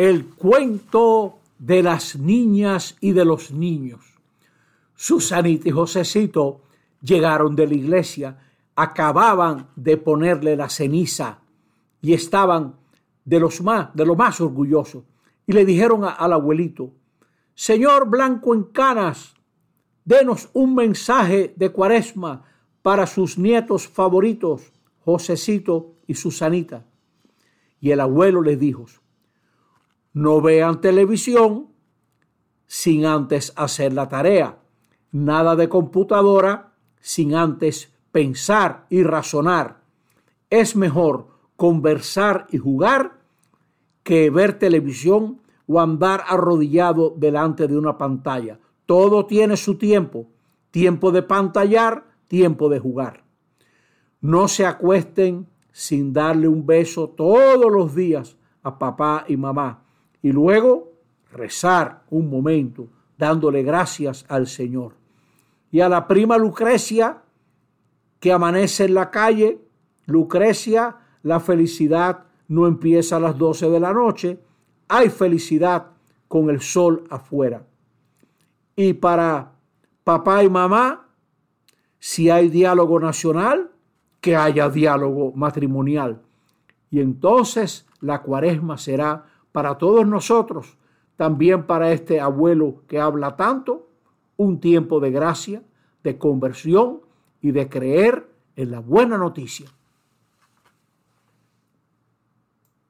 el cuento de las niñas y de los niños. Susanita y Josecito llegaron de la iglesia, acababan de ponerle la ceniza y estaban de los más, de lo más orgullosos. Y le dijeron al abuelito, Señor Blanco en Canas, denos un mensaje de cuaresma para sus nietos favoritos, Josecito y Susanita. Y el abuelo les dijo, no vean televisión sin antes hacer la tarea, nada de computadora sin antes pensar y razonar. Es mejor conversar y jugar que ver televisión o andar arrodillado delante de una pantalla. Todo tiene su tiempo, tiempo de pantallar, tiempo de jugar. No se acuesten sin darle un beso todos los días a papá y mamá y luego rezar un momento dándole gracias al Señor. Y a la prima Lucrecia que amanece en la calle, Lucrecia, la felicidad no empieza a las 12 de la noche, hay felicidad con el sol afuera. Y para papá y mamá, si hay diálogo nacional, que haya diálogo matrimonial. Y entonces la cuaresma será para todos nosotros, también para este abuelo que habla tanto, un tiempo de gracia, de conversión y de creer en la buena noticia.